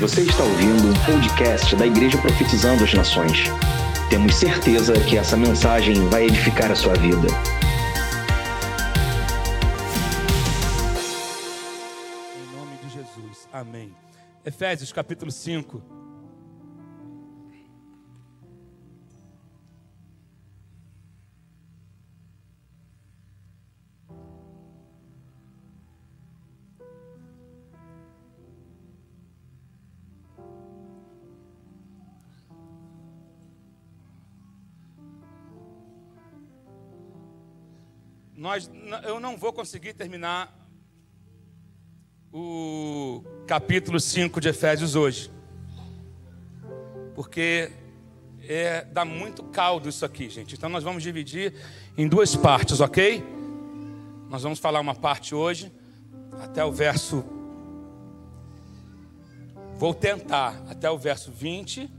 Você está ouvindo um podcast da Igreja Profetizando as Nações. Temos certeza que essa mensagem vai edificar a sua vida. Em nome de Jesus. Amém. Efésios capítulo 5. Nós, eu não vou conseguir terminar o capítulo 5 de Efésios hoje. Porque é, dá muito caldo isso aqui, gente. Então nós vamos dividir em duas partes, ok? Nós vamos falar uma parte hoje, até o verso. Vou tentar até o verso 20.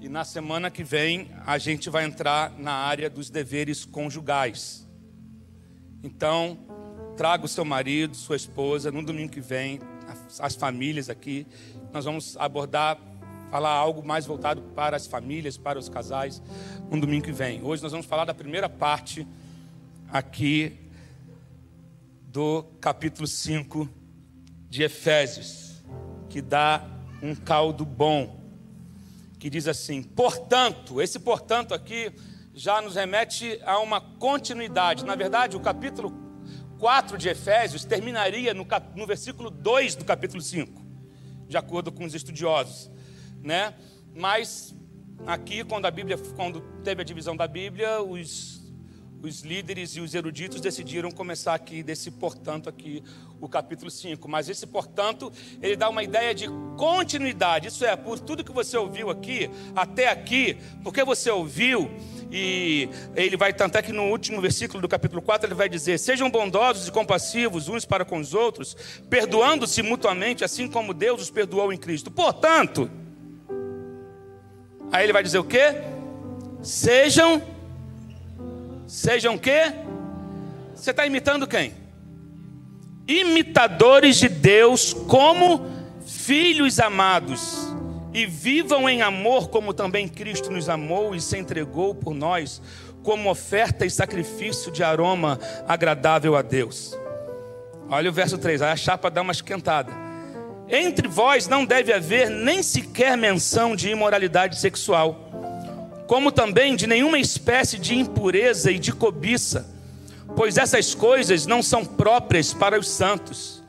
E na semana que vem a gente vai entrar na área dos deveres conjugais. Então, traga o seu marido, sua esposa, no domingo que vem, as famílias aqui. Nós vamos abordar, falar algo mais voltado para as famílias, para os casais, no domingo que vem. Hoje nós vamos falar da primeira parte aqui do capítulo 5 de Efésios, que dá um caldo bom, que diz assim: portanto, esse portanto aqui já nos remete a uma continuidade. Na verdade, o capítulo 4 de Efésios terminaria no, cap... no versículo 2 do capítulo 5, de acordo com os estudiosos, né? Mas aqui, quando a Bíblia, quando teve a divisão da Bíblia, os os líderes e os eruditos decidiram começar aqui desse portanto aqui o capítulo 5, mas esse portanto, ele dá uma ideia de continuidade. Isso é, por tudo que você ouviu aqui até aqui, porque você ouviu e ele vai tanto é que no último versículo do capítulo 4 ele vai dizer: "Sejam bondosos e compassivos uns para com os outros, perdoando-se mutuamente, assim como Deus os perdoou em Cristo". Portanto, aí ele vai dizer o quê? Sejam Sejam quê? Você está imitando quem? Imitadores de Deus como filhos amados. E vivam em amor como também Cristo nos amou e se entregou por nós como oferta e sacrifício de aroma agradável a Deus. Olha o verso 3, a chapa dá uma esquentada. Entre vós não deve haver nem sequer menção de imoralidade sexual como também de nenhuma espécie de impureza e de cobiça, pois essas coisas não são próprias para os santos.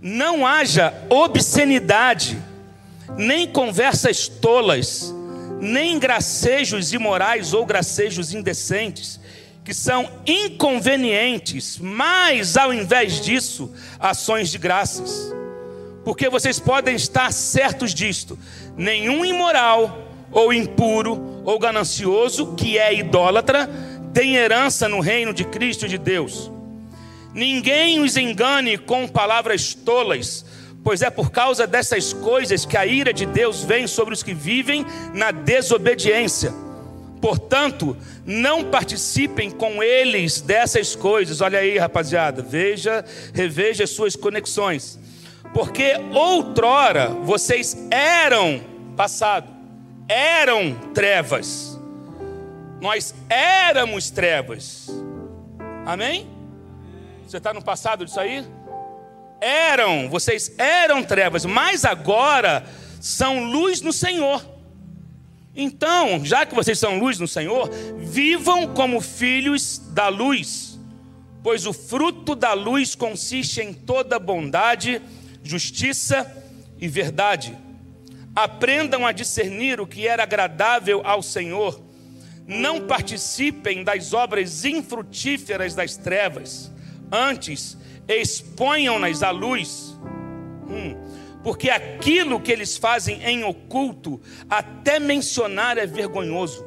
Não haja obscenidade, nem conversas tolas, nem gracejos imorais ou gracejos indecentes, que são inconvenientes, mas ao invés disso, ações de graças. Porque vocês podem estar certos disto: nenhum imoral, ou impuro, ou ganancioso, que é idólatra, tem herança no reino de Cristo e de Deus. Ninguém os engane com palavras tolas, pois é por causa dessas coisas que a ira de Deus vem sobre os que vivem na desobediência. Portanto, não participem com eles dessas coisas. Olha aí, rapaziada, veja, reveja suas conexões. Porque outrora vocês eram passado eram trevas. Nós éramos trevas. Amém? Você está no passado disso aí? Eram, vocês eram trevas, mas agora são luz no Senhor. Então, já que vocês são luz no Senhor, vivam como filhos da luz, pois o fruto da luz consiste em toda bondade, justiça e verdade Aprendam a discernir o que era agradável ao Senhor. Não participem das obras infrutíferas das trevas. Antes, exponham-nas à luz. Hum, porque aquilo que eles fazem em oculto, até mencionar é vergonhoso.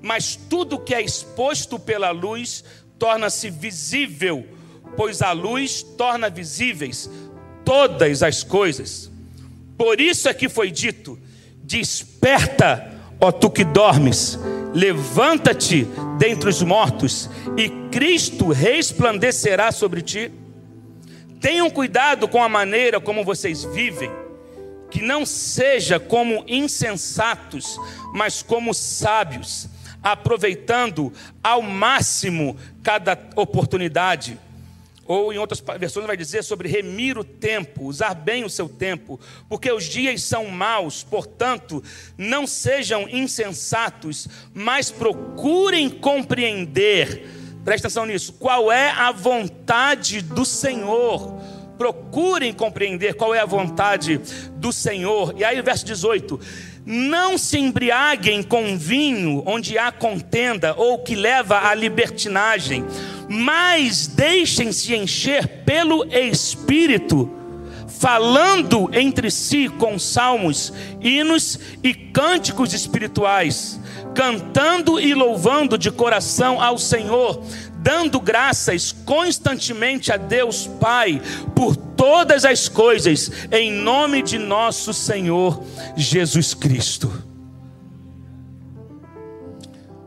Mas tudo que é exposto pela luz torna-se visível, pois a luz torna visíveis todas as coisas. Por isso é que foi dito: Desperta, ó tu que dormes, levanta-te dentre os mortos, e Cristo resplandecerá sobre ti. Tenham cuidado com a maneira como vocês vivem, que não seja como insensatos, mas como sábios, aproveitando ao máximo cada oportunidade. Ou em outras versões vai dizer sobre remir o tempo, usar bem o seu tempo, porque os dias são maus, portanto, não sejam insensatos, mas procurem compreender. Presta atenção nisso. Qual é a vontade do Senhor? procurem compreender qual é a vontade do Senhor. E aí, verso 18: Não se embriaguem com vinho onde há contenda ou que leva à libertinagem, mas deixem-se encher pelo Espírito, falando entre si com salmos, hinos e cânticos espirituais, cantando e louvando de coração ao Senhor dando graças constantemente a Deus Pai por todas as coisas, em nome de nosso Senhor Jesus Cristo.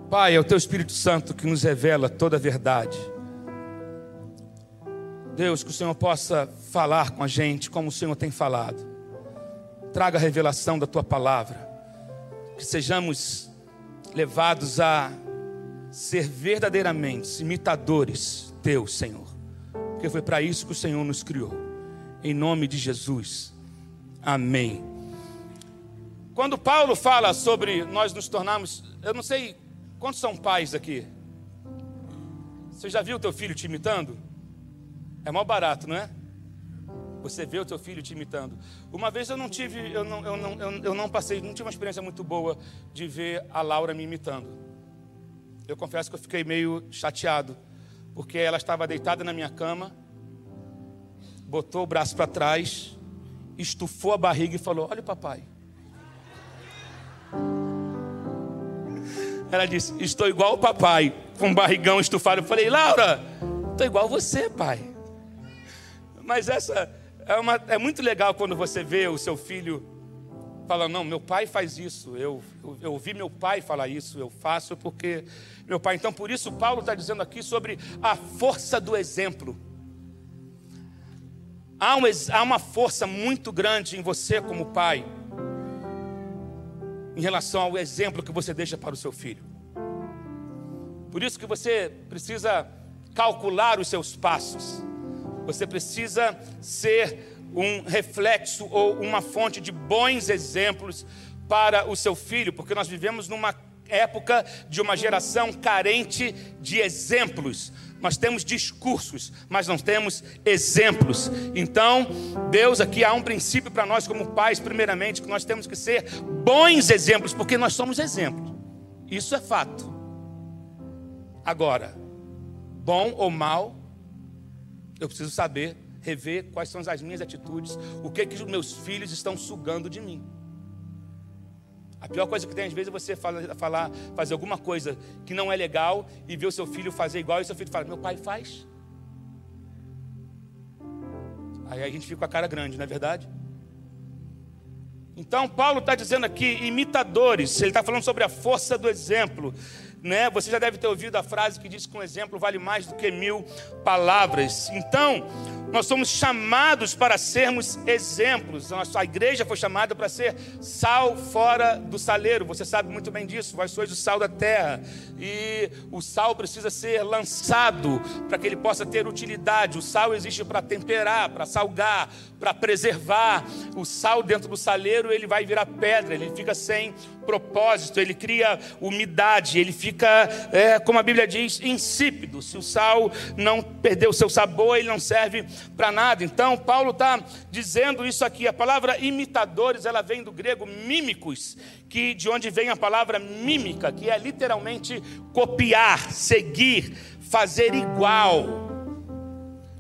Pai, é o Teu Espírito Santo que nos revela toda a verdade. Deus, que o Senhor possa falar com a gente como o Senhor tem falado. Traga a revelação da Tua palavra. Que sejamos levados a ser verdadeiramente imitadores teus, Senhor. Porque foi para isso que o Senhor nos criou. Em nome de Jesus. Amém. Quando Paulo fala sobre nós nos tornarmos, eu não sei quantos são pais aqui. Você já viu o teu filho te imitando? É mal barato, não é? Você vê o teu filho te imitando. Uma vez eu não tive, eu não, eu não, eu não passei, não tive uma experiência muito boa de ver a Laura me imitando eu confesso que eu fiquei meio chateado, porque ela estava deitada na minha cama, botou o braço para trás, estufou a barriga e falou: Olha, papai. Ela disse: Estou igual o papai, com um barrigão estufado. Eu falei: Laura, estou igual você, pai. Mas essa é, uma, é muito legal quando você vê o seu filho falando: Não, meu pai faz isso. Eu, eu, eu ouvi meu pai falar isso. Eu faço porque meu Pai. Então, por isso, Paulo está dizendo aqui sobre a força do exemplo. Há, um, há uma força muito grande em você, como pai, em relação ao exemplo que você deixa para o seu filho. Por isso que você precisa calcular os seus passos. Você precisa ser um reflexo ou uma fonte de bons exemplos para o seu filho, porque nós vivemos numa época de uma geração carente de exemplos. Nós temos discursos, mas não temos exemplos. Então, Deus aqui há um princípio para nós, como pais, primeiramente, que nós temos que ser bons exemplos, porque nós somos exemplos. Isso é fato. Agora, bom ou mal, eu preciso saber, rever quais são as minhas atitudes, o que, que os meus filhos estão sugando de mim. A pior coisa que tem às vezes é você falar, falar, fazer alguma coisa que não é legal e ver o seu filho fazer igual e seu filho fala: Meu pai faz. Aí a gente fica com a cara grande, não é verdade? Então, Paulo está dizendo aqui, imitadores, ele está falando sobre a força do exemplo. Né? Você já deve ter ouvido a frase que diz que um exemplo vale mais do que mil palavras. Então, nós somos chamados para sermos exemplos. Nossa igreja foi chamada para ser sal fora do saleiro. Você sabe muito bem disso. Vós sois o sal da terra. E o sal precisa ser lançado para que ele possa ter utilidade. O sal existe para temperar, para salgar, para preservar. O sal dentro do saleiro ele vai virar pedra. Ele fica sem propósito. Ele cria umidade. Ele fica, é, como a Bíblia diz, insípido. Se o sal não perder o seu sabor, ele não serve para nada. Então, Paulo está dizendo isso aqui. A palavra imitadores, ela vem do grego mímicos, que de onde vem a palavra mímica, que é literalmente copiar, seguir, fazer igual.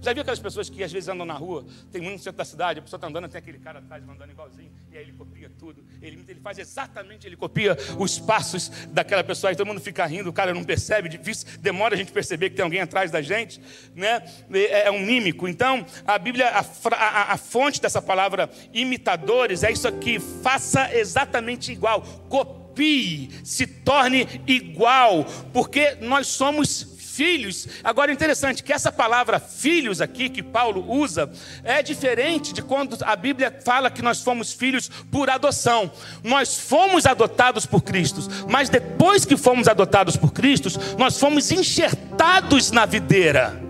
Já viu aquelas pessoas que às vezes andam na rua, tem muito no centro da cidade, a pessoa está andando, tem aquele cara atrás andando igualzinho, e aí ele copia tudo, ele, ele faz exatamente, ele copia os passos daquela pessoa, e todo mundo fica rindo, o cara não percebe, difícil, demora a gente perceber que tem alguém atrás da gente, né? é, é um mímico. Então, a Bíblia, a, a, a fonte dessa palavra imitadores é isso aqui, faça exatamente igual, copie, se torne igual, porque nós somos filhos. Agora, interessante que essa palavra filhos aqui, que Paulo usa, é diferente de quando a Bíblia fala que nós fomos filhos por adoção. Nós fomos adotados por Cristo, mas depois que fomos adotados por Cristo, nós fomos enxertados na videira.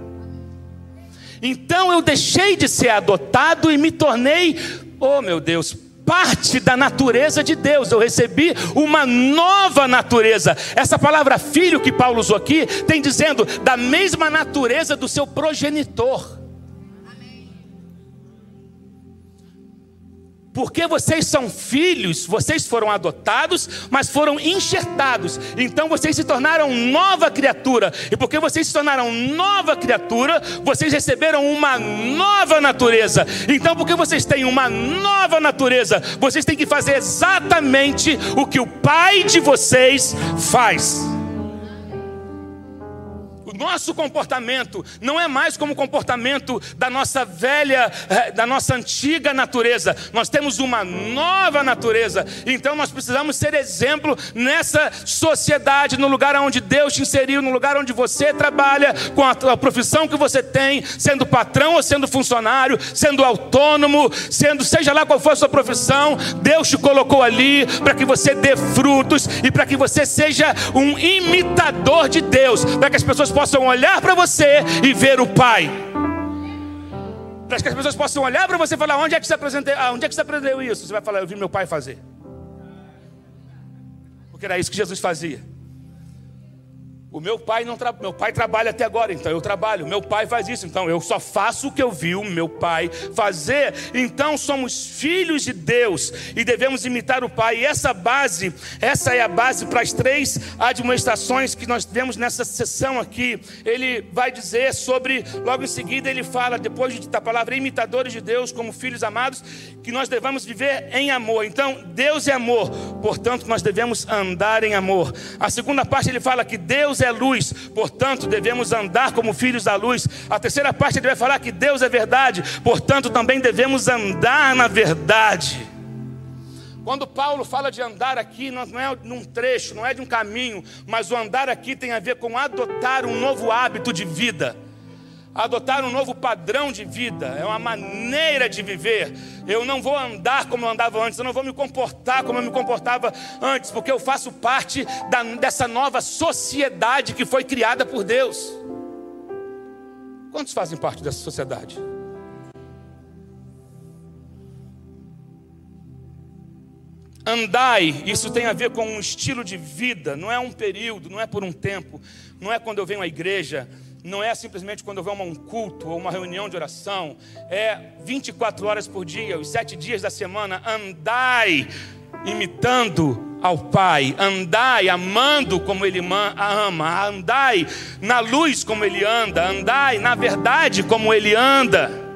Então eu deixei de ser adotado e me tornei, oh meu Deus, parte da natureza de Deus, eu recebi uma nova natureza. Essa palavra filho que Paulo usou aqui tem dizendo da mesma natureza do seu progenitor. Porque vocês são filhos, vocês foram adotados, mas foram enxertados. Então vocês se tornaram nova criatura. E porque vocês se tornaram nova criatura, vocês receberam uma nova natureza. Então, porque vocês têm uma nova natureza, vocês têm que fazer exatamente o que o Pai de vocês faz nosso comportamento não é mais como o comportamento da nossa velha, eh, da nossa antiga natureza. Nós temos uma nova natureza. Então nós precisamos ser exemplo nessa sociedade, no lugar onde Deus te inseriu, no lugar onde você trabalha, com a, profissão que você tem, sendo patrão ou sendo funcionário, sendo autônomo, sendo seja lá qual for a sua profissão, Deus te colocou ali para que você dê frutos e para que você seja um imitador de Deus, para que as pessoas possam possam olhar para você e ver o Pai. Para que as pessoas possam olhar para você e falar: onde é que você aprendeu, ah, onde é que você aprendeu isso? Você vai falar: eu vi meu pai fazer. Porque era isso que Jesus fazia. O meu pai não tra... meu pai trabalha até agora, então eu trabalho. Meu pai faz isso, então eu só faço o que eu vi o meu pai fazer. Então somos filhos de Deus e devemos imitar o pai. E essa base, essa é a base para as três administrações que nós temos nessa sessão aqui. Ele vai dizer sobre, logo em seguida ele fala depois da palavra imitadores de Deus como filhos amados, que nós devemos viver em amor. Então, Deus é amor, portanto nós devemos andar em amor. A segunda parte ele fala que Deus Deus é luz, portanto devemos andar como filhos da luz. A terceira parte ele vai falar que Deus é verdade, portanto também devemos andar na verdade. Quando Paulo fala de andar aqui, não é num trecho, não é de um caminho, mas o andar aqui tem a ver com adotar um novo hábito de vida adotar um novo padrão de vida, é uma maneira de viver. Eu não vou andar como eu andava antes, eu não vou me comportar como eu me comportava antes, porque eu faço parte da, dessa nova sociedade que foi criada por Deus. Quantos fazem parte dessa sociedade? Andai, isso tem a ver com um estilo de vida, não é um período, não é por um tempo, não é quando eu venho à igreja não é simplesmente quando houver um culto ou uma reunião de oração, é 24 horas por dia, os sete dias da semana, andai imitando ao Pai, andai amando como Ele ama, andai na luz como Ele anda, andai na verdade como Ele anda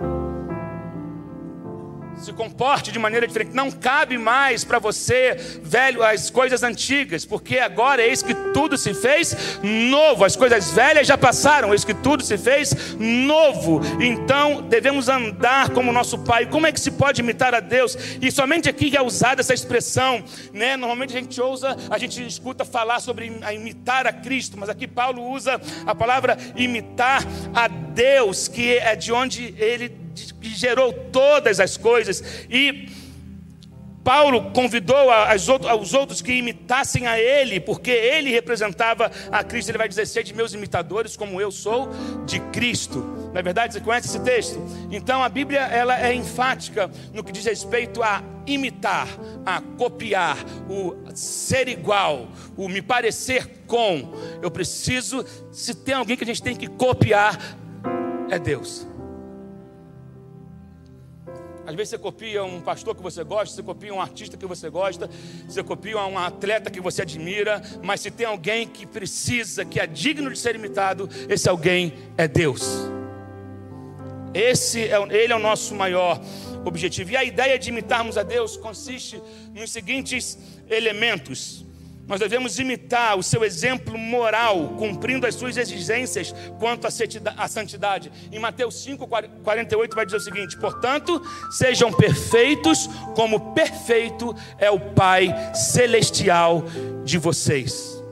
se comporte de maneira diferente. Não cabe mais para você, velho, as coisas antigas, porque agora eis que tudo se fez novo. As coisas velhas já passaram, eis que tudo se fez novo. Então devemos andar como nosso Pai. Como é que se pode imitar a Deus? E somente aqui é usada essa expressão, né? Normalmente a gente usa, a gente escuta falar sobre imitar a Cristo, mas aqui Paulo usa a palavra imitar a Deus, que é de onde ele que gerou todas as coisas. E Paulo convidou os outros que imitassem a ele, porque ele representava a Cristo. Ele vai dizer: Sede meus imitadores, como eu sou de Cristo. Na é verdade, você conhece esse texto? Então a Bíblia ela é enfática no que diz respeito a imitar, a copiar, o ser igual, o me parecer com. Eu preciso, se tem alguém que a gente tem que copiar, é Deus. Às vezes você copia um pastor que você gosta, você copia um artista que você gosta, você copia um atleta que você admira, mas se tem alguém que precisa, que é digno de ser imitado, esse alguém é Deus. Esse é, ele é o nosso maior objetivo. E a ideia de imitarmos a Deus consiste nos seguintes elementos. Nós devemos imitar o seu exemplo moral, cumprindo as suas exigências quanto à santidade. Em Mateus 5, 48 vai dizer o seguinte: Portanto, sejam perfeitos, como perfeito é o Pai celestial de vocês.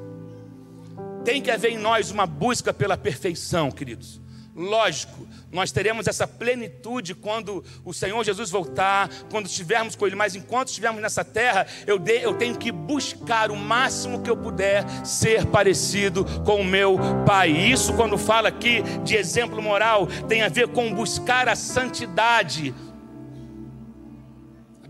Tem que haver em nós uma busca pela perfeição, queridos. Lógico, nós teremos essa plenitude quando o Senhor Jesus voltar, quando estivermos com Ele, mas enquanto estivermos nessa terra, eu, de, eu tenho que buscar o máximo que eu puder ser parecido com o meu Pai. Isso, quando fala aqui de exemplo moral, tem a ver com buscar a santidade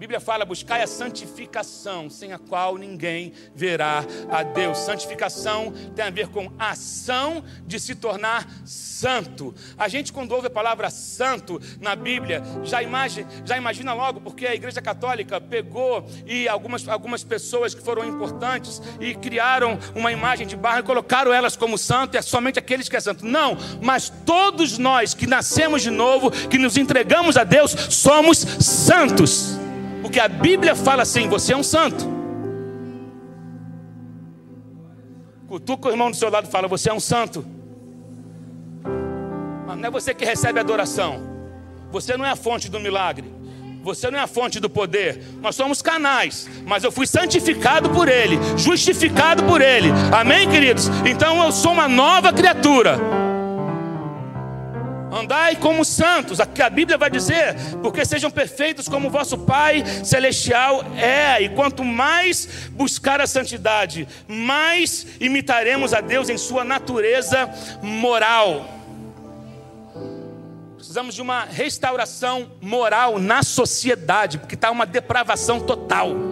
Bíblia fala: buscai a santificação, sem a qual ninguém verá a Deus. Santificação tem a ver com ação de se tornar santo. A gente, quando ouve a palavra santo na Bíblia, já imagina, já imagina logo, porque a Igreja Católica pegou e algumas, algumas pessoas que foram importantes e criaram uma imagem de barro e colocaram elas como santo, e é somente aqueles que é santo. Não, mas todos nós que nascemos de novo, que nos entregamos a Deus, somos santos. Porque a Bíblia fala assim: você é um santo. Cutuca o irmão do seu lado e fala: você é um santo. Mas não é você que recebe adoração. Você não é a fonte do milagre. Você não é a fonte do poder. Nós somos canais, mas eu fui santificado por Ele, justificado por Ele. Amém, queridos? Então eu sou uma nova criatura. Andai como santos, a Bíblia vai dizer, porque sejam perfeitos como vosso Pai celestial é. E quanto mais buscar a santidade, mais imitaremos a Deus em sua natureza moral. Precisamos de uma restauração moral na sociedade, porque está uma depravação total.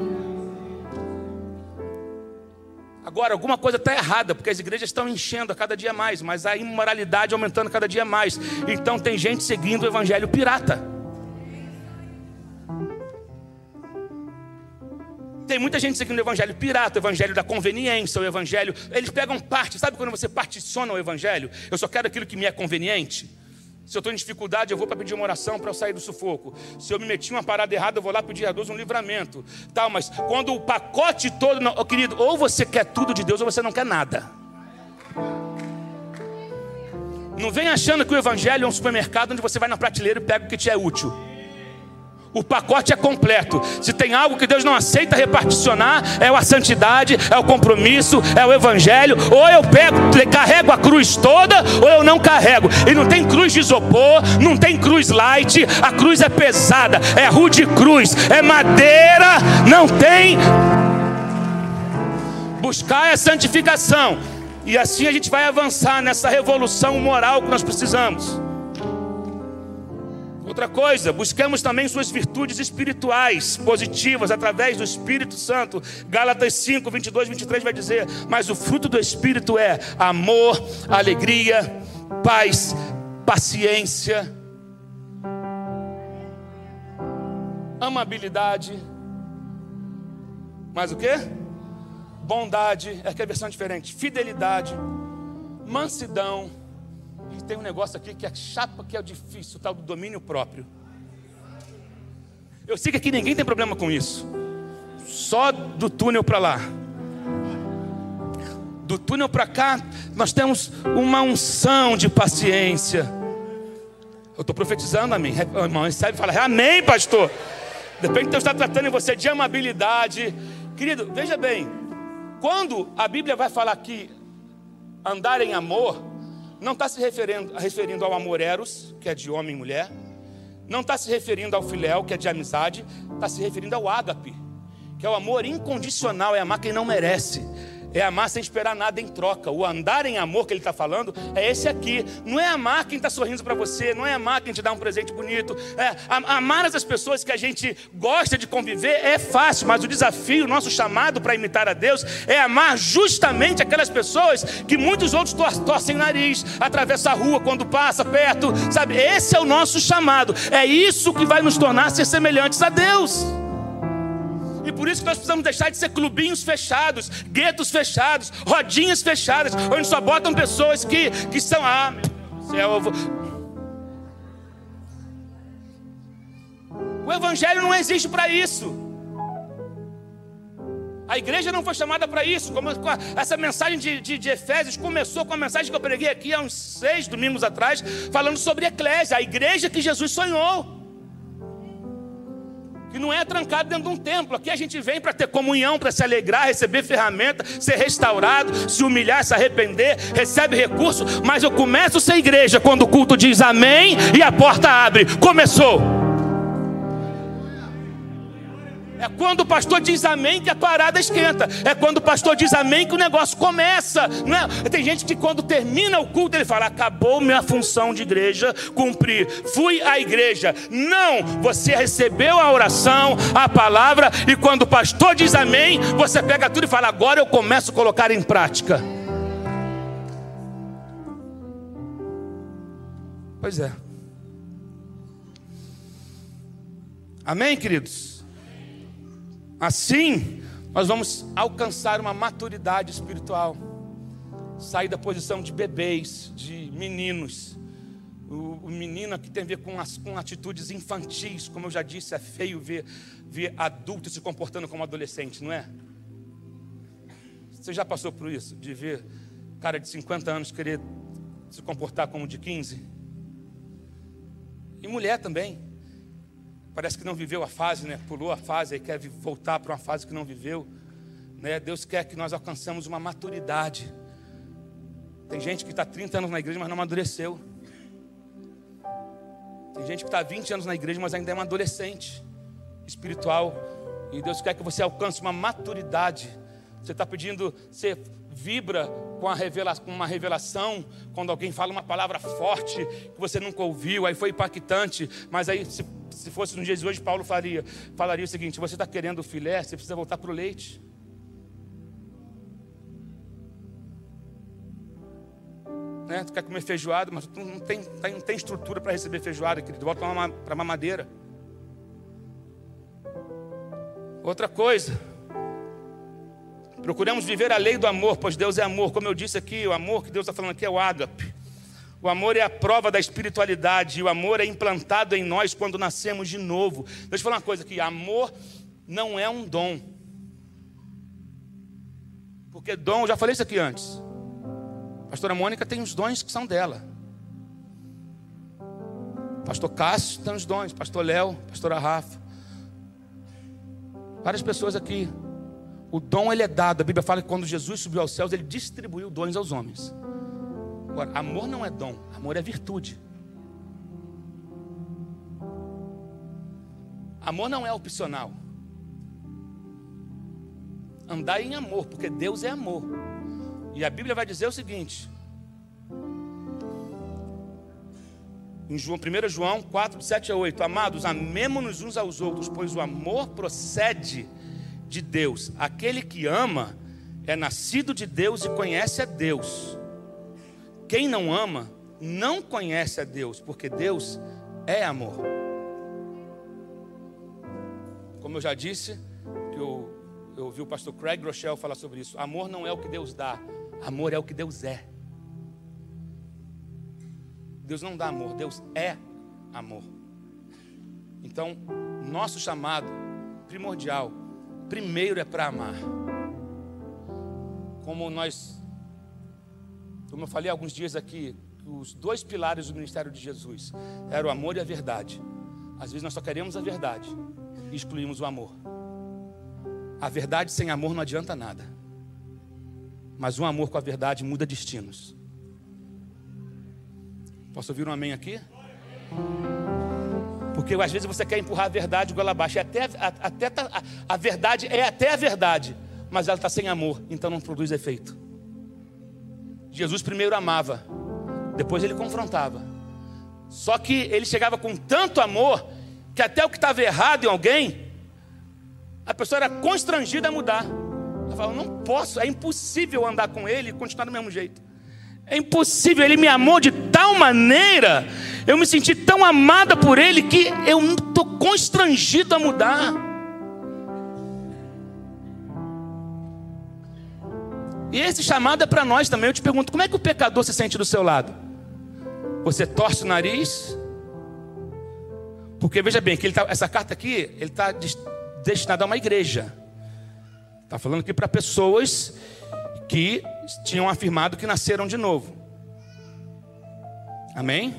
Agora, alguma coisa está errada, porque as igrejas estão enchendo a cada dia mais, mas a imoralidade aumentando cada dia mais. Então tem gente seguindo o evangelho pirata. Tem muita gente seguindo o evangelho pirata, o evangelho da conveniência, o evangelho. Eles pegam parte, sabe quando você particiona o evangelho? Eu só quero aquilo que me é conveniente. Se eu estou em dificuldade, eu vou para pedir uma oração para eu sair do sufoco. Se eu me meti uma parada errada, eu vou lá pedir a Deus um livramento. Tal, mas quando o pacote todo, não, oh, querido, ou você quer tudo de Deus ou você não quer nada. Não vem achando que o evangelho é um supermercado onde você vai na prateleira e pega o que te é útil. O pacote é completo. Se tem algo que Deus não aceita reparticionar, é a santidade, é o compromisso, é o evangelho. Ou eu pego, carrego a cruz toda, ou eu não carrego. E não tem cruz de isopor, não tem cruz light, a cruz é pesada, é rude cruz, é madeira, não tem. Buscar a santificação. E assim a gente vai avançar nessa revolução moral que nós precisamos. Outra coisa, buscamos também suas virtudes espirituais positivas através do Espírito Santo. Gálatas 5, 22, 23 vai dizer: Mas o fruto do Espírito é amor, alegria, paz, paciência, amabilidade. Mais o que? Bondade, é que é a versão diferente. Fidelidade, mansidão tem um negócio aqui que é chapa, que é o difícil, o tal do domínio próprio. Eu sei que aqui ninguém tem problema com isso. Só do túnel para lá. Do túnel para cá, nós temos uma unção de paciência. Eu estou profetizando, amém. O irmão recebe e fala, amém, pastor. Depende de Deus estar tratando em você de amabilidade. Querido, veja bem. Quando a Bíblia vai falar aqui andar em amor, não está se referindo, referindo ao amor eros, que é de homem e mulher, não está se referindo ao filéu, que é de amizade, está se referindo ao ágape, que é o amor incondicional, é amar quem não merece é amar sem esperar nada em troca. O andar em amor que ele está falando é esse aqui. Não é amar quem está sorrindo para você, não é amar quem te dá um presente bonito. É, amar as pessoas que a gente gosta de conviver é fácil, mas o desafio, o nosso chamado para imitar a Deus é amar justamente aquelas pessoas que muitos outros torcem o nariz, atravessa a rua quando passa perto, sabe? Esse é o nosso chamado. É isso que vai nos tornar ser semelhantes a Deus. E por isso que nós precisamos deixar de ser clubinhos fechados, guetos fechados, rodinhas fechadas, onde só botam pessoas que, que são. Ah, meu Deus do céu, eu vou. O Evangelho não existe para isso. A igreja não foi chamada para isso. Como essa mensagem de, de, de, Efésios começou com a mensagem que eu preguei aqui há uns seis domingos atrás, falando sobre a eclésia, a igreja que Jesus sonhou. Que não é trancado dentro de um templo. Aqui a gente vem para ter comunhão, para se alegrar, receber ferramenta, ser restaurado, se humilhar, se arrepender, recebe recurso. Mas eu começo a ser igreja quando o culto diz amém e a porta abre. Começou. É quando o pastor diz amém que a parada esquenta. É quando o pastor diz amém que o negócio começa. Não é? Tem gente que quando termina o culto ele fala: acabou minha função de igreja, cumprir. Fui à igreja. Não, você recebeu a oração, a palavra, e quando o pastor diz amém, você pega tudo e fala: agora eu começo a colocar em prática. Pois é. Amém, queridos? Assim, nós vamos alcançar uma maturidade espiritual, sair da posição de bebês, de meninos. O, o menino que tem a ver com, as, com atitudes infantis, como eu já disse, é feio ver, ver adulto se comportando como adolescente, não é? Você já passou por isso? De ver cara de 50 anos querer se comportar como de 15? E mulher também parece que não viveu a fase, né? Pulou a fase e quer voltar para uma fase que não viveu. Né? Deus quer que nós alcancemos uma maturidade. Tem gente que está 30 anos na igreja, mas não amadureceu. Tem gente que está 20 anos na igreja, mas ainda é um adolescente espiritual. E Deus quer que você alcance uma maturidade. Você está pedindo, você vibra com, a com uma revelação, quando alguém fala uma palavra forte que você nunca ouviu, aí foi impactante, mas aí se se fosse no dia de hoje, Paulo faria, falaria o seguinte: você está querendo o filé, você precisa voltar para o leite. Né? Tu quer comer feijoada, mas tu não tem, tá, não tem estrutura para receber feijoada, querido. Volta para uma madeira. Outra coisa, procuramos viver a lei do amor, pois Deus é amor. Como eu disse aqui, o amor que Deus está falando aqui é o ágape. O amor é a prova da espiritualidade, e o amor é implantado em nós quando nascemos de novo. Deixa eu falar uma coisa aqui: amor não é um dom. Porque dom, já falei isso aqui antes. Pastora Mônica tem os dons que são dela. Pastor Cássio tem os dons, pastor Léo, pastora Rafa. Várias pessoas aqui. O dom ele é dado. A Bíblia fala que quando Jesus subiu aos céus, ele distribuiu dons aos homens. Agora, amor não é dom, amor é virtude. Amor não é opcional. Andar em amor, porque Deus é amor. E a Bíblia vai dizer o seguinte: em João, 1 João 4, 7 a 8: Amados, amemos-nos uns aos outros, pois o amor procede de Deus. Aquele que ama é nascido de Deus e conhece a Deus. Quem não ama não conhece a Deus, porque Deus é amor. Como eu já disse, que eu, eu ouvi o pastor Craig Rochelle falar sobre isso. Amor não é o que Deus dá, amor é o que Deus é. Deus não dá amor, Deus é amor. Então, nosso chamado primordial, primeiro é para amar. Como nós como eu falei alguns dias aqui, os dois pilares do ministério de Jesus eram o amor e a verdade. Às vezes nós só queremos a verdade e excluímos o amor. A verdade sem amor não adianta nada. Mas um amor com a verdade muda destinos. Posso ouvir um amém aqui? Porque às vezes você quer empurrar a verdade goela abaixo. E até, até a, a verdade é até a verdade, mas ela está sem amor, então não produz efeito. Jesus primeiro amava, depois ele confrontava. Só que ele chegava com tanto amor que até o que estava errado em alguém, a pessoa era constrangida a mudar. Ela falava: não posso, é impossível andar com ele e continuar do mesmo jeito. É impossível, ele me amou de tal maneira, eu me senti tão amada por ele que eu estou constrangido a mudar. E esse chamado é para nós também. Eu te pergunto, como é que o pecador se sente do seu lado? Você torce o nariz? Porque veja bem, que tá, essa carta aqui, ele está destinada a uma igreja. Está falando aqui para pessoas que tinham afirmado que nasceram de novo. Amém?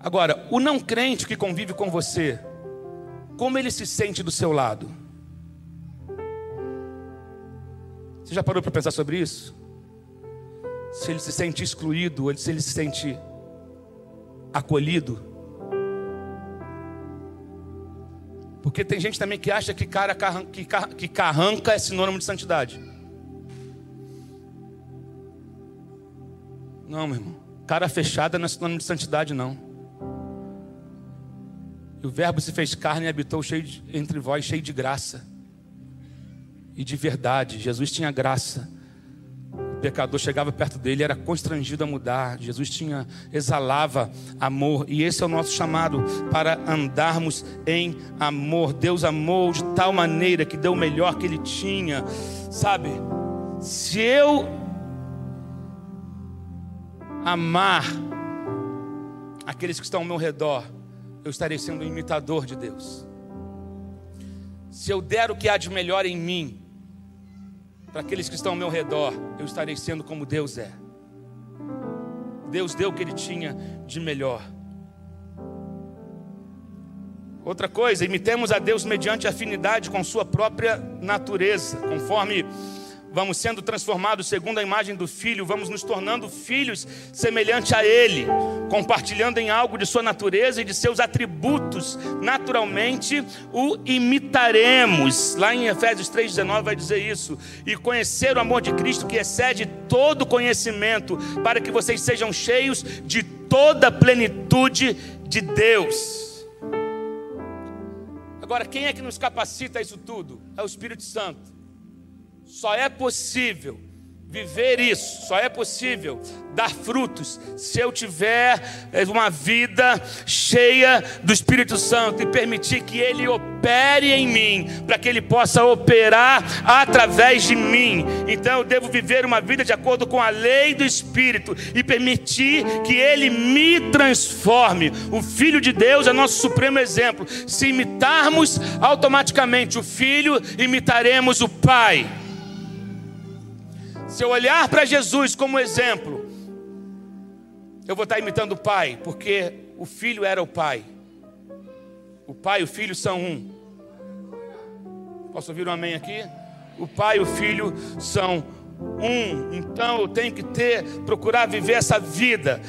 Agora, o não crente que convive com você, como ele se sente do seu lado? Você já parou para pensar sobre isso? Se ele se sente excluído ou se ele se sente acolhido? Porque tem gente também que acha que cara que, carranca é sinônimo de santidade. Não, meu irmão. Cara fechada não é sinônimo de santidade, não. E o Verbo se fez carne e habitou cheio de, entre vós, cheio de graça e de verdade. Jesus tinha graça. O pecador chegava perto dele, era constrangido a mudar. Jesus tinha exalava amor, e esse é o nosso chamado para andarmos em amor. Deus amou de tal maneira que deu o melhor que ele tinha. Sabe? Se eu amar aqueles que estão ao meu redor, eu estarei sendo um imitador de Deus. Se eu der o que há de melhor em mim, para aqueles que estão ao meu redor, eu estarei sendo como Deus é. Deus deu o que Ele tinha de melhor. Outra coisa, imitemos a Deus mediante afinidade com Sua própria natureza, conforme vamos sendo transformados segundo a imagem do Filho, vamos nos tornando filhos semelhante a Ele, compartilhando em algo de Sua natureza e de seus atributos. Naturalmente o imitaremos. Lá em Efésios 3,19 vai dizer isso. E conhecer o amor de Cristo que excede todo conhecimento, para que vocês sejam cheios de toda a plenitude de Deus. Agora, quem é que nos capacita a isso tudo? É o Espírito Santo. Só é possível viver isso, só é possível dar frutos se eu tiver eh, uma vida cheia do Espírito Santo e permitir que Ele opere em mim, para que Ele possa operar através de mim. Então eu devo viver uma vida de acordo com a lei do Espírito e permitir que Ele me transforme. O Filho de Deus é nosso supremo exemplo. Se imitarmos automaticamente o Filho, imitaremos o Pai. Se eu olhar para Jesus como exemplo, eu vou estar imitando o Pai, porque o Filho era o Pai. O Pai e o Filho são um. Posso ouvir um amém aqui? O Pai e o Filho são um. Então eu tenho que ter, procurar viver essa vida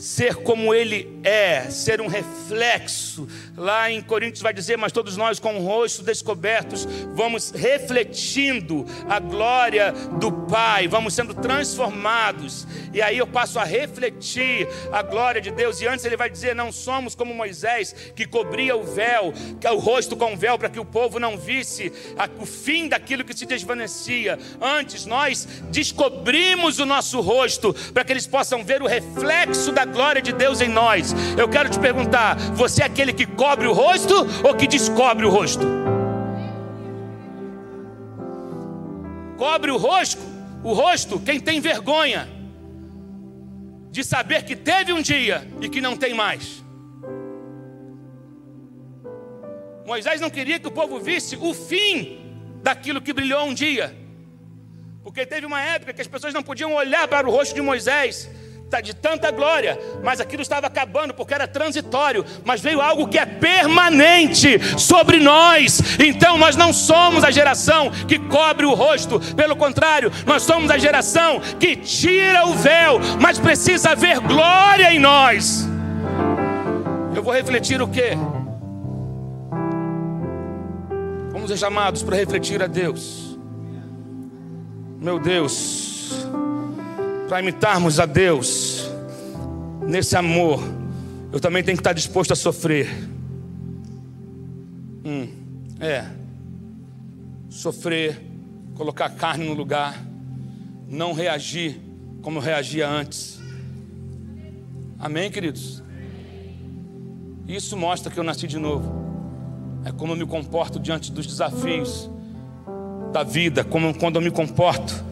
ser como ele é, ser um reflexo. Lá em Coríntios vai dizer: Mas todos nós, com o rosto descobertos, vamos refletindo a glória do Pai, vamos sendo transformados. E aí eu passo a refletir a glória de Deus. E antes ele vai dizer: Não somos como Moisés, que cobria o véu, que é o rosto com o véu, para que o povo não visse o fim daquilo que se desvanecia. Antes nós descobrimos o nosso rosto, para que eles possam ver o reflexo da glória de Deus em nós. Eu quero te perguntar: você é aquele que cobre o rosto ou que descobre o rosto? Cobre o rosto, o rosto, quem tem vergonha de saber que teve um dia e que não tem mais. Moisés não queria que o povo visse o fim daquilo que brilhou um dia. Porque teve uma época que as pessoas não podiam olhar para o rosto de Moisés de tanta glória, mas aquilo estava acabando porque era transitório, mas veio algo que é permanente sobre nós. Então nós não somos a geração que cobre o rosto, pelo contrário, nós somos a geração que tira o véu, mas precisa haver glória em nós. Eu vou refletir o que? Vamos ser chamados para refletir a Deus. Meu Deus para imitarmos a Deus nesse amor, eu também tenho que estar disposto a sofrer. Hum, é. Sofrer, colocar a carne no lugar, não reagir como eu reagia antes. Amém, queridos? Isso mostra que eu nasci de novo. É como eu me comporto diante dos desafios da vida, como quando eu me comporto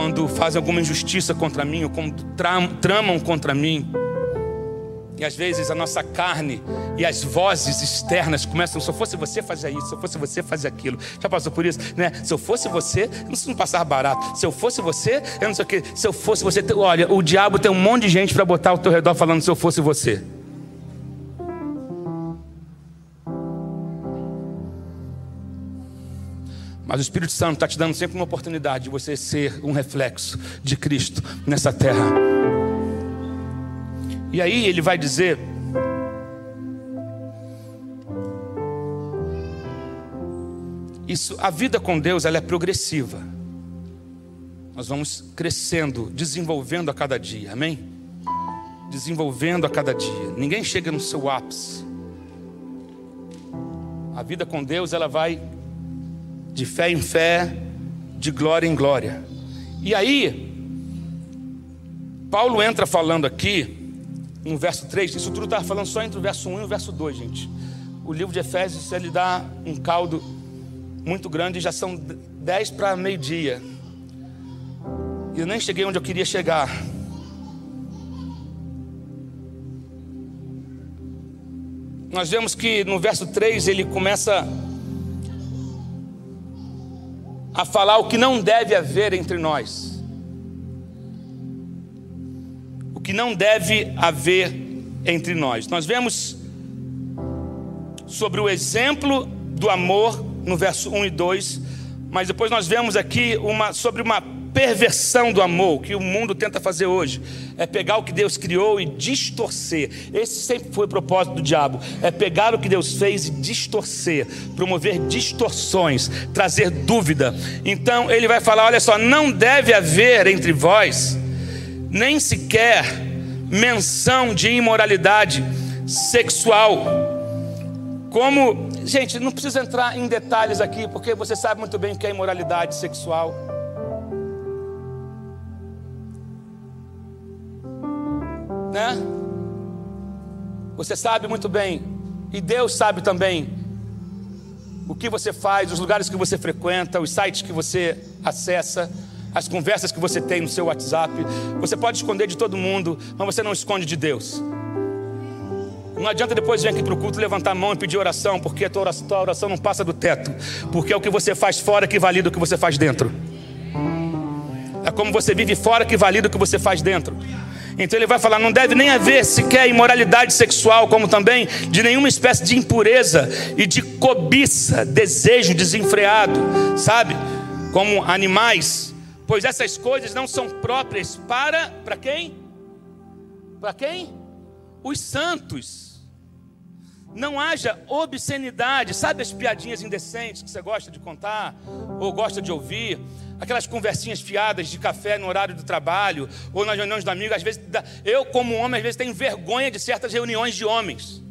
quando fazem alguma injustiça contra mim, ou quando tramam contra mim. E às vezes a nossa carne e as vozes externas começam, se eu fosse você fazia isso, se eu fosse você fazia aquilo. Já passou por isso, né? Se eu fosse você, eu não passar barato. Se eu fosse você, eu não sei o que. Se eu fosse você, olha, o diabo tem um monte de gente para botar ao teu redor falando se eu fosse você. Mas o Espírito Santo está te dando sempre uma oportunidade de você ser um reflexo de Cristo nessa terra. E aí ele vai dizer. Isso, a vida com Deus ela é progressiva. Nós vamos crescendo, desenvolvendo a cada dia, amém? Desenvolvendo a cada dia. Ninguém chega no seu ápice. A vida com Deus ela vai de fé em fé, de glória em glória. E aí, Paulo entra falando aqui, no verso 3, isso tudo está falando só entre o verso 1 e o verso 2, gente. O livro de Efésios, ele dá um caldo muito grande, já são 10 para meio-dia. E eu nem cheguei onde eu queria chegar. Nós vemos que no verso 3 ele começa a falar o que não deve haver entre nós. O que não deve haver entre nós. Nós vemos sobre o exemplo do amor no verso 1 e 2, mas depois nós vemos aqui uma sobre uma perversão do amor que o mundo tenta fazer hoje é pegar o que Deus criou e distorcer. Esse sempre foi o propósito do diabo: é pegar o que Deus fez e distorcer, promover distorções, trazer dúvida. Então ele vai falar: olha só, não deve haver entre vós nem sequer menção de imoralidade sexual. Como, gente, não precisa entrar em detalhes aqui, porque você sabe muito bem o que é imoralidade sexual. Né? Você sabe muito bem, e Deus sabe também, o que você faz, os lugares que você frequenta, os sites que você acessa, as conversas que você tem no seu WhatsApp. Você pode esconder de todo mundo, mas você não esconde de Deus. Não adianta depois vir aqui para o culto levantar a mão e pedir oração, porque a tua oração, oração não passa do teto. Porque é o que você faz fora que valida o que você faz dentro. É como você vive fora que valida o que você faz dentro. Então ele vai falar: não deve nem haver sequer imoralidade sexual, como também de nenhuma espécie de impureza e de cobiça, desejo desenfreado, sabe? Como animais, pois essas coisas não são próprias para para quem? Para quem? Os santos. Não haja obscenidade, sabe as piadinhas indecentes que você gosta de contar ou gosta de ouvir? Aquelas conversinhas fiadas de café no horário do trabalho, ou nas reuniões do amigo, às vezes, eu como homem, às vezes tenho vergonha de certas reuniões de homens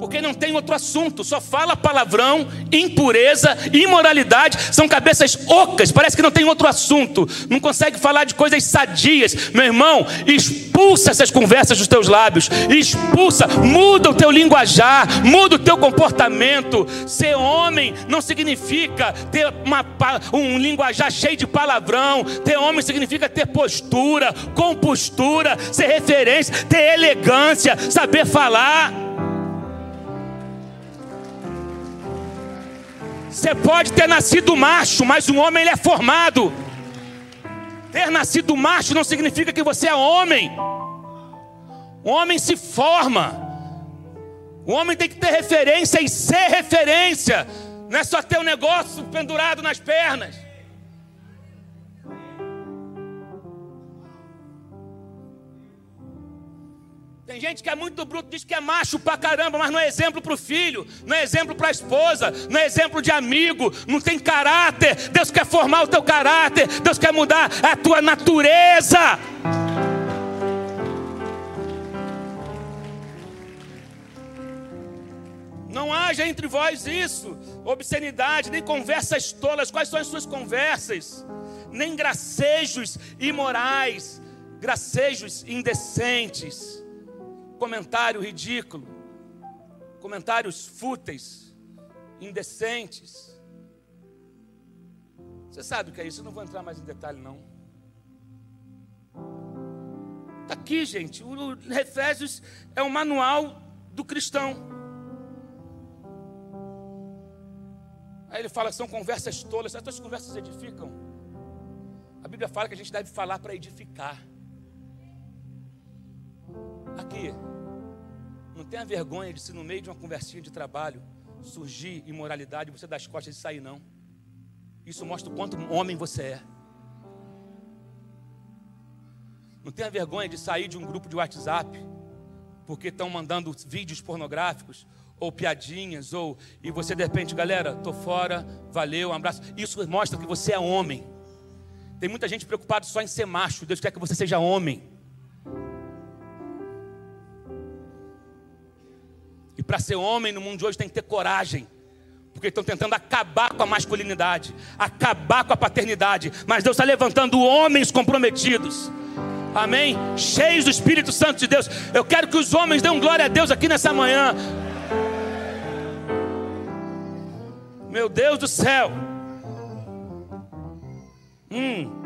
porque não tem outro assunto, só fala palavrão, impureza, imoralidade, são cabeças ocas, parece que não tem outro assunto, não consegue falar de coisas sadias. Meu irmão, expulsa essas conversas dos teus lábios, expulsa, muda o teu linguajar, muda o teu comportamento. Ser homem não significa ter uma, um linguajar cheio de palavrão, ter homem significa ter postura, compostura, ser referência, ter elegância, saber falar. Você pode ter nascido macho, mas um homem ele é formado. Ter nascido macho não significa que você é homem. O homem se forma. O homem tem que ter referência e ser referência. Não é só ter um negócio pendurado nas pernas. Gente que é muito bruto, diz que é macho pra caramba, mas não é exemplo para o filho, não é exemplo para a esposa, não é exemplo de amigo, não tem caráter. Deus quer formar o teu caráter, Deus quer mudar a tua natureza. Não haja entre vós isso, obscenidade, nem conversas tolas. Quais são as suas conversas? Nem gracejos imorais, gracejos indecentes comentário ridículo, comentários fúteis, indecentes. Você sabe o que é isso? Eu não vou entrar mais em detalhe, não. Está aqui, gente. O Efésios é o manual do cristão. Aí ele fala, são conversas tolas. Essas conversas edificam. A Bíblia fala que a gente deve falar para edificar. Aqui, não tenha vergonha de se no meio de uma conversinha de trabalho surgir imoralidade, você dá as costas e sair, não. Isso mostra o quanto homem você é. Não tenha vergonha de sair de um grupo de WhatsApp, porque estão mandando vídeos pornográficos, ou piadinhas, ou e você de repente, galera, tô fora, valeu, um abraço. Isso mostra que você é homem. Tem muita gente preocupada só em ser macho. Deus quer que você seja homem. Para ser homem no mundo de hoje tem que ter coragem. Porque estão tentando acabar com a masculinidade, acabar com a paternidade. Mas Deus está levantando homens comprometidos. Amém? Cheios do Espírito Santo de Deus. Eu quero que os homens dêem glória a Deus aqui nessa manhã. Meu Deus do céu. Hum.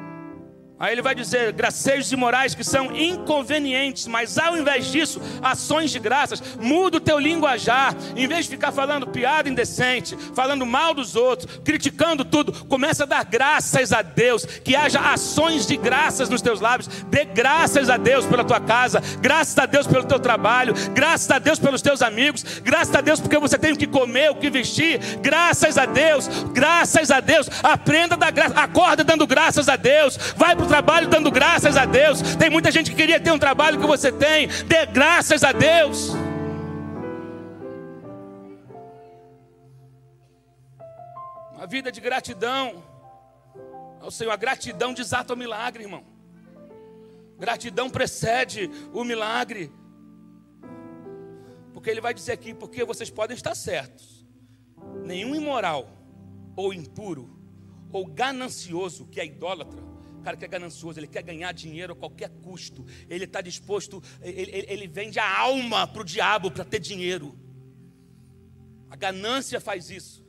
Aí ele vai dizer gracejos imorais que são inconvenientes, mas ao invés disso, ações de graças. Muda o teu linguajar, em vez de ficar falando piada indecente, falando mal dos outros, criticando tudo, começa a dar graças a Deus, que haja ações de graças nos teus lábios. Dê graças a Deus pela tua casa, graças a Deus pelo teu trabalho, graças a Deus pelos teus amigos, graças a Deus porque você tem o que comer, o que vestir. Graças a Deus, graças a Deus. Aprenda a dar graça, acorda dando graças a Deus. Vai trabalho dando graças a Deus. Tem muita gente que queria ter um trabalho que você tem. Dê graças a Deus. Uma vida de gratidão ao Senhor. A gratidão desata o milagre, irmão. Gratidão precede o milagre. Porque ele vai dizer aqui, porque vocês podem estar certos. Nenhum imoral, ou impuro, ou ganancioso, que é idólatra, cara que é ganancioso, ele quer ganhar dinheiro a qualquer custo. Ele está disposto, ele, ele, ele vende a alma para o diabo para ter dinheiro. A ganância faz isso.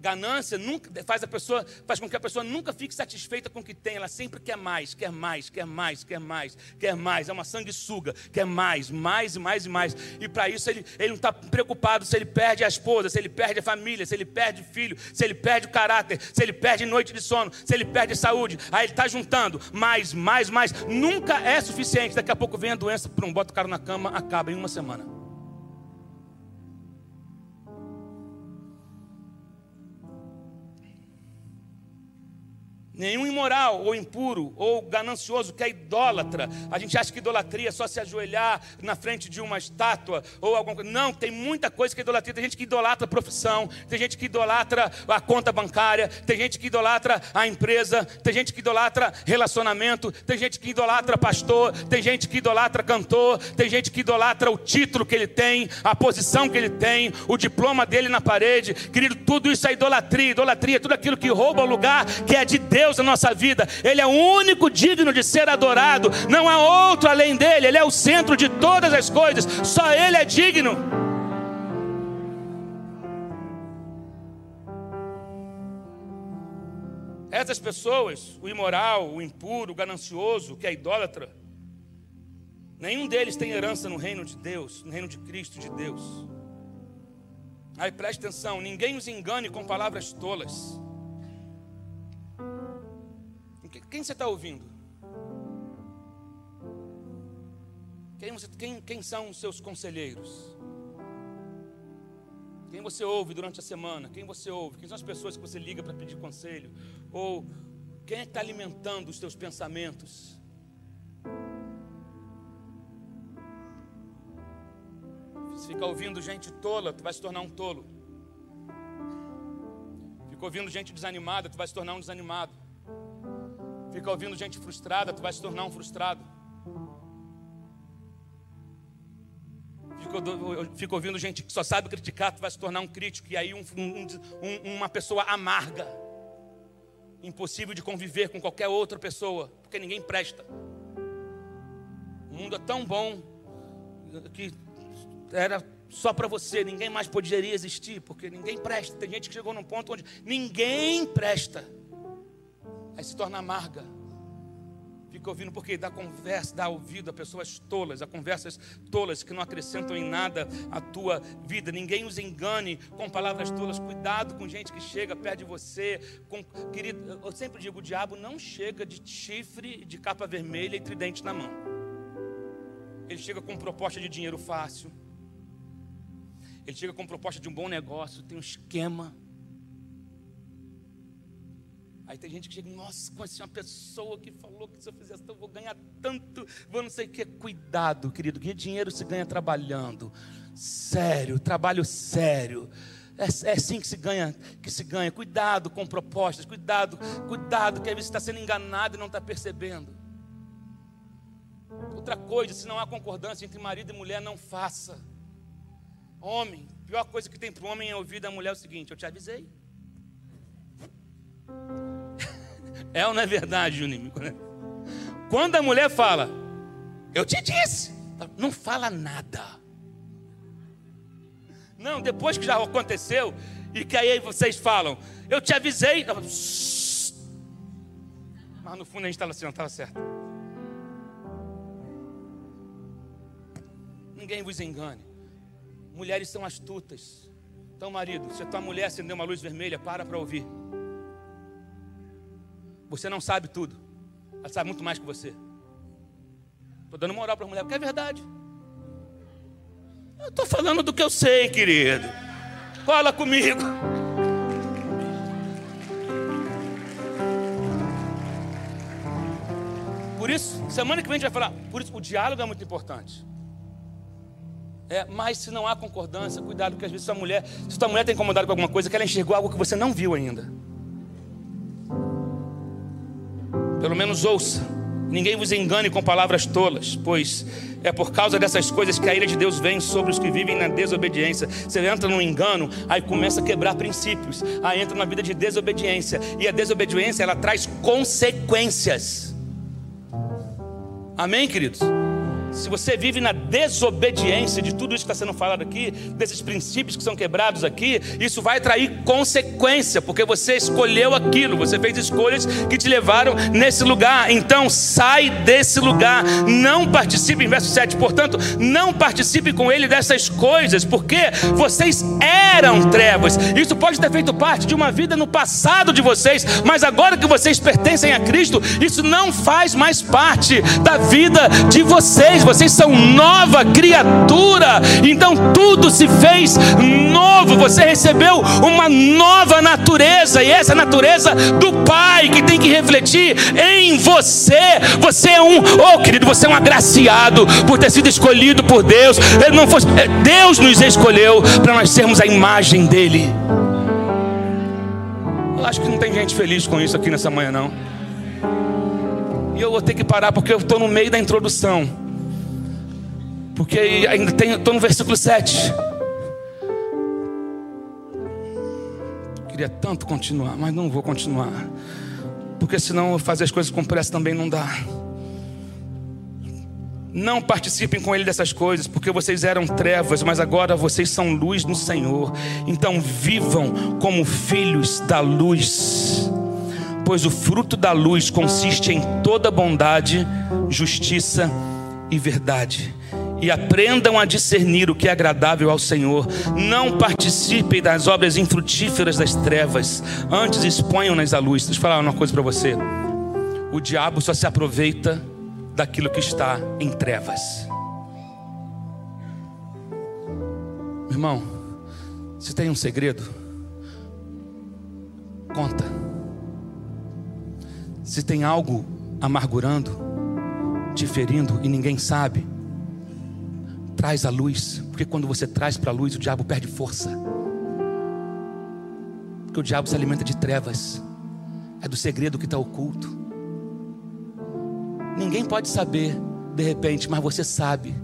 Ganância nunca faz a pessoa, faz com que a pessoa nunca fique satisfeita com o que tem. Ela sempre quer mais, quer mais, quer mais, quer mais, quer mais. É uma sanguessuga, quer mais, mais e mais e mais. E para isso ele, ele não está preocupado se ele perde a esposa, se ele perde a família, se ele perde filho, se ele perde o caráter, se ele perde noite de sono, se ele perde saúde. Aí ele está juntando mais, mais, mais. Nunca é suficiente. Daqui a pouco vem a doença, prum, bota o cara na cama, acaba em uma semana. Nenhum imoral, ou impuro, ou ganancioso, que é idólatra. A gente acha que idolatria é só se ajoelhar na frente de uma estátua ou alguma coisa. Não, tem muita coisa que é idolatria. Tem gente que idolatra a profissão, tem gente que idolatra a conta bancária, tem gente que idolatra a empresa, tem gente que idolatra relacionamento, tem gente que idolatra pastor, tem gente que idolatra cantor, tem gente que idolatra o título que ele tem, a posição que ele tem, o diploma dele na parede. Querido, tudo isso é idolatria. Idolatria é tudo aquilo que rouba o lugar que é de Deus Deus na nossa vida, Ele é o único digno de ser adorado, não há outro além dele, Ele é o centro de todas as coisas, só Ele é digno. Essas pessoas, o imoral, o impuro, o ganancioso, o que é idólatra, nenhum deles tem herança no reino de Deus, no reino de Cristo de Deus. Aí preste atenção, ninguém os engane com palavras tolas. Quem você está ouvindo? Quem, você, quem, quem são os seus conselheiros? Quem você ouve durante a semana? Quem você ouve? Quem são as pessoas que você liga para pedir conselho? Ou quem é que está alimentando os teus pensamentos? Se ficar ouvindo gente tola, tu vai se tornar um tolo. Fica ouvindo gente desanimada, tu vai se tornar um desanimado. Fica ouvindo gente frustrada, tu vai se tornar um frustrado. Fica, ouvindo gente que só sabe criticar, tu vai se tornar um crítico. E aí um, um, uma pessoa amarga. Impossível de conviver com qualquer outra pessoa, porque ninguém presta. O mundo é tão bom que era só para você, ninguém mais poderia existir, porque ninguém presta. Tem gente que chegou num ponto onde ninguém presta aí se torna amarga. Fica ouvindo porque dá conversa, dá ouvido a pessoas tolas, a conversas tolas que não acrescentam em nada a tua vida. Ninguém os engane com palavras tolas. Cuidado com gente que chega perto de você. Com, querido, eu sempre digo: o diabo não chega de chifre, de capa vermelha e tridente na mão. Ele chega com proposta de dinheiro fácil. Ele chega com proposta de um bom negócio, tem um esquema. Aí tem gente que chega, nossa, conheci uma pessoa que falou que se eu fizesse, eu vou ganhar tanto, vou não sei o que. Cuidado, querido, que dinheiro se ganha trabalhando. Sério, trabalho sério. É, é assim que se ganha, que se ganha. Cuidado com propostas, cuidado, cuidado, que às vezes está sendo enganado e não está percebendo. Outra coisa, se não há concordância entre marido e mulher, não faça. Homem, pior coisa que tem para o homem é ouvir da mulher é o seguinte: eu te avisei. É ou não é verdade, Juninho? Quando a mulher fala, eu te disse, não fala nada. Não, depois que já aconteceu, e que aí vocês falam, eu te avisei. Mas no fundo a gente estava assim, não estava certo. Ninguém vos engane. Mulheres são astutas. Então, marido, se a tua mulher acendeu uma luz vermelha, para para ouvir. Você não sabe tudo. Ela sabe muito mais que você. Estou dando moral para a mulher, porque é verdade. Eu estou falando do que eu sei, querido. Fala comigo. Por isso, semana que vem a gente vai falar. Por isso, o diálogo é muito importante. É, mas se não há concordância, cuidado, porque às vezes sua mulher, se sua mulher está incomodada com alguma coisa, que ela enxergou algo que você não viu ainda. Pelo menos ouça. Ninguém vos engane com palavras tolas, pois é por causa dessas coisas que a ira de Deus vem sobre os que vivem na desobediência. Você entra no engano, aí começa a quebrar princípios, aí entra numa vida de desobediência, e a desobediência ela traz consequências. Amém, queridos? Se você vive na desobediência de tudo isso que está sendo falado aqui, desses princípios que são quebrados aqui, isso vai trair consequência, porque você escolheu aquilo, você fez escolhas que te levaram nesse lugar. Então sai desse lugar, não participe, em verso 7, portanto, não participe com ele dessas coisas, porque vocês eram trevas. Isso pode ter feito parte de uma vida no passado de vocês, mas agora que vocês pertencem a Cristo, isso não faz mais parte da vida de vocês vocês são nova criatura, então tudo se fez novo, você recebeu uma nova natureza, e essa natureza do Pai que tem que refletir em você. Você é um, oh querido, você é um agraciado por ter sido escolhido por Deus. Ele não fosse, é, Deus nos escolheu para nós sermos a imagem dele. Eu acho que não tem gente feliz com isso aqui nessa manhã, não. E eu vou ter que parar porque eu estou no meio da introdução. Porque ainda tem, estou no versículo 7. Queria tanto continuar, mas não vou continuar. Porque senão fazer as coisas com pressa também não dá. Não participem com ele dessas coisas, porque vocês eram trevas, mas agora vocês são luz no Senhor. Então vivam como filhos da luz. Pois o fruto da luz consiste em toda bondade, justiça e verdade e aprendam a discernir o que é agradável ao Senhor. Não participem das obras infrutíferas das trevas, antes exponham-nas à luz. Deixa eu falar uma coisa para você: o diabo só se aproveita daquilo que está em trevas. Irmão, se tem um segredo, conta. Se tem algo amargurando, te ferindo e ninguém sabe, Traz a luz, porque quando você traz para a luz, o diabo perde força. Porque o diabo se alimenta de trevas, é do segredo que está oculto. Ninguém pode saber de repente, mas você sabe,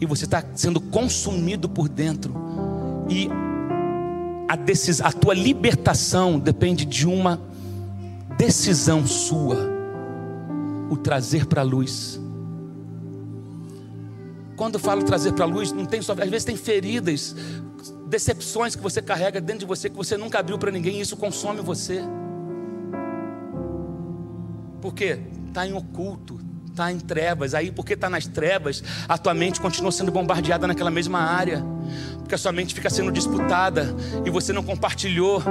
e você está sendo consumido por dentro, e a, a tua libertação depende de uma decisão sua, o trazer para a luz quando eu falo trazer para a luz, não tem só, às vezes tem feridas, decepções que você carrega dentro de você que você nunca abriu para ninguém e isso consome você. Por quê? Está em oculto, está em trevas. Aí, porque está nas trevas, a tua mente continua sendo bombardeada naquela mesma área, porque a sua mente fica sendo disputada e você não compartilhou.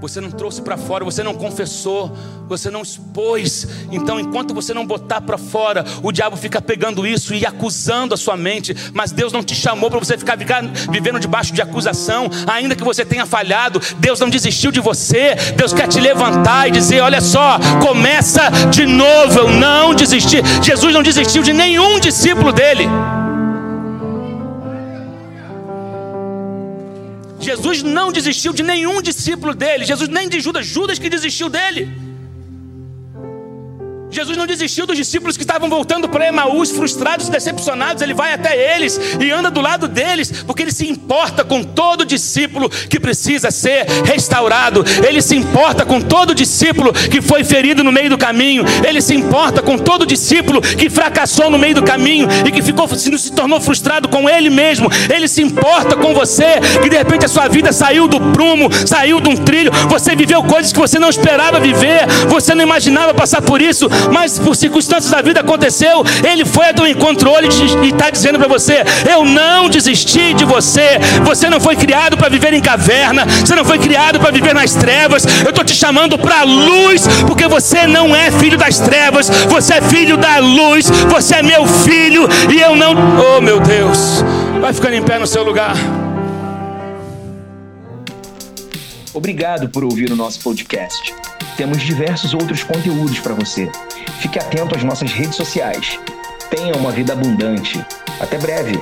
Você não trouxe para fora, você não confessou, você não expôs. Então, enquanto você não botar para fora, o diabo fica pegando isso e acusando a sua mente. Mas Deus não te chamou para você ficar vivendo debaixo de acusação, ainda que você tenha falhado. Deus não desistiu de você. Deus quer te levantar e dizer: Olha só, começa de novo. Eu não desisti. Jesus não desistiu de nenhum discípulo dele. Jesus não desistiu de nenhum discípulo dele. Jesus nem de Judas, Judas que desistiu dele. Jesus não desistiu dos discípulos que estavam voltando para Emaús, frustrados decepcionados. Ele vai até eles e anda do lado deles, porque ele se importa com todo discípulo que precisa ser restaurado. Ele se importa com todo discípulo que foi ferido no meio do caminho. Ele se importa com todo discípulo que fracassou no meio do caminho e que ficou se tornou frustrado com ele mesmo. Ele se importa com você que de repente a sua vida saiu do prumo, saiu de um trilho. Você viveu coisas que você não esperava viver, você não imaginava passar por isso mas por circunstâncias da vida aconteceu, ele foi a teu encontro e está dizendo para você: Eu não desisti de você. Você não foi criado para viver em caverna, você não foi criado para viver nas trevas. Eu estou te chamando para a luz, porque você não é filho das trevas, você é filho da luz, você é meu filho e eu não. Oh meu Deus, vai ficando em pé no seu lugar. Obrigado por ouvir o nosso podcast. Temos diversos outros conteúdos para você. Fique atento às nossas redes sociais. Tenha uma vida abundante. Até breve!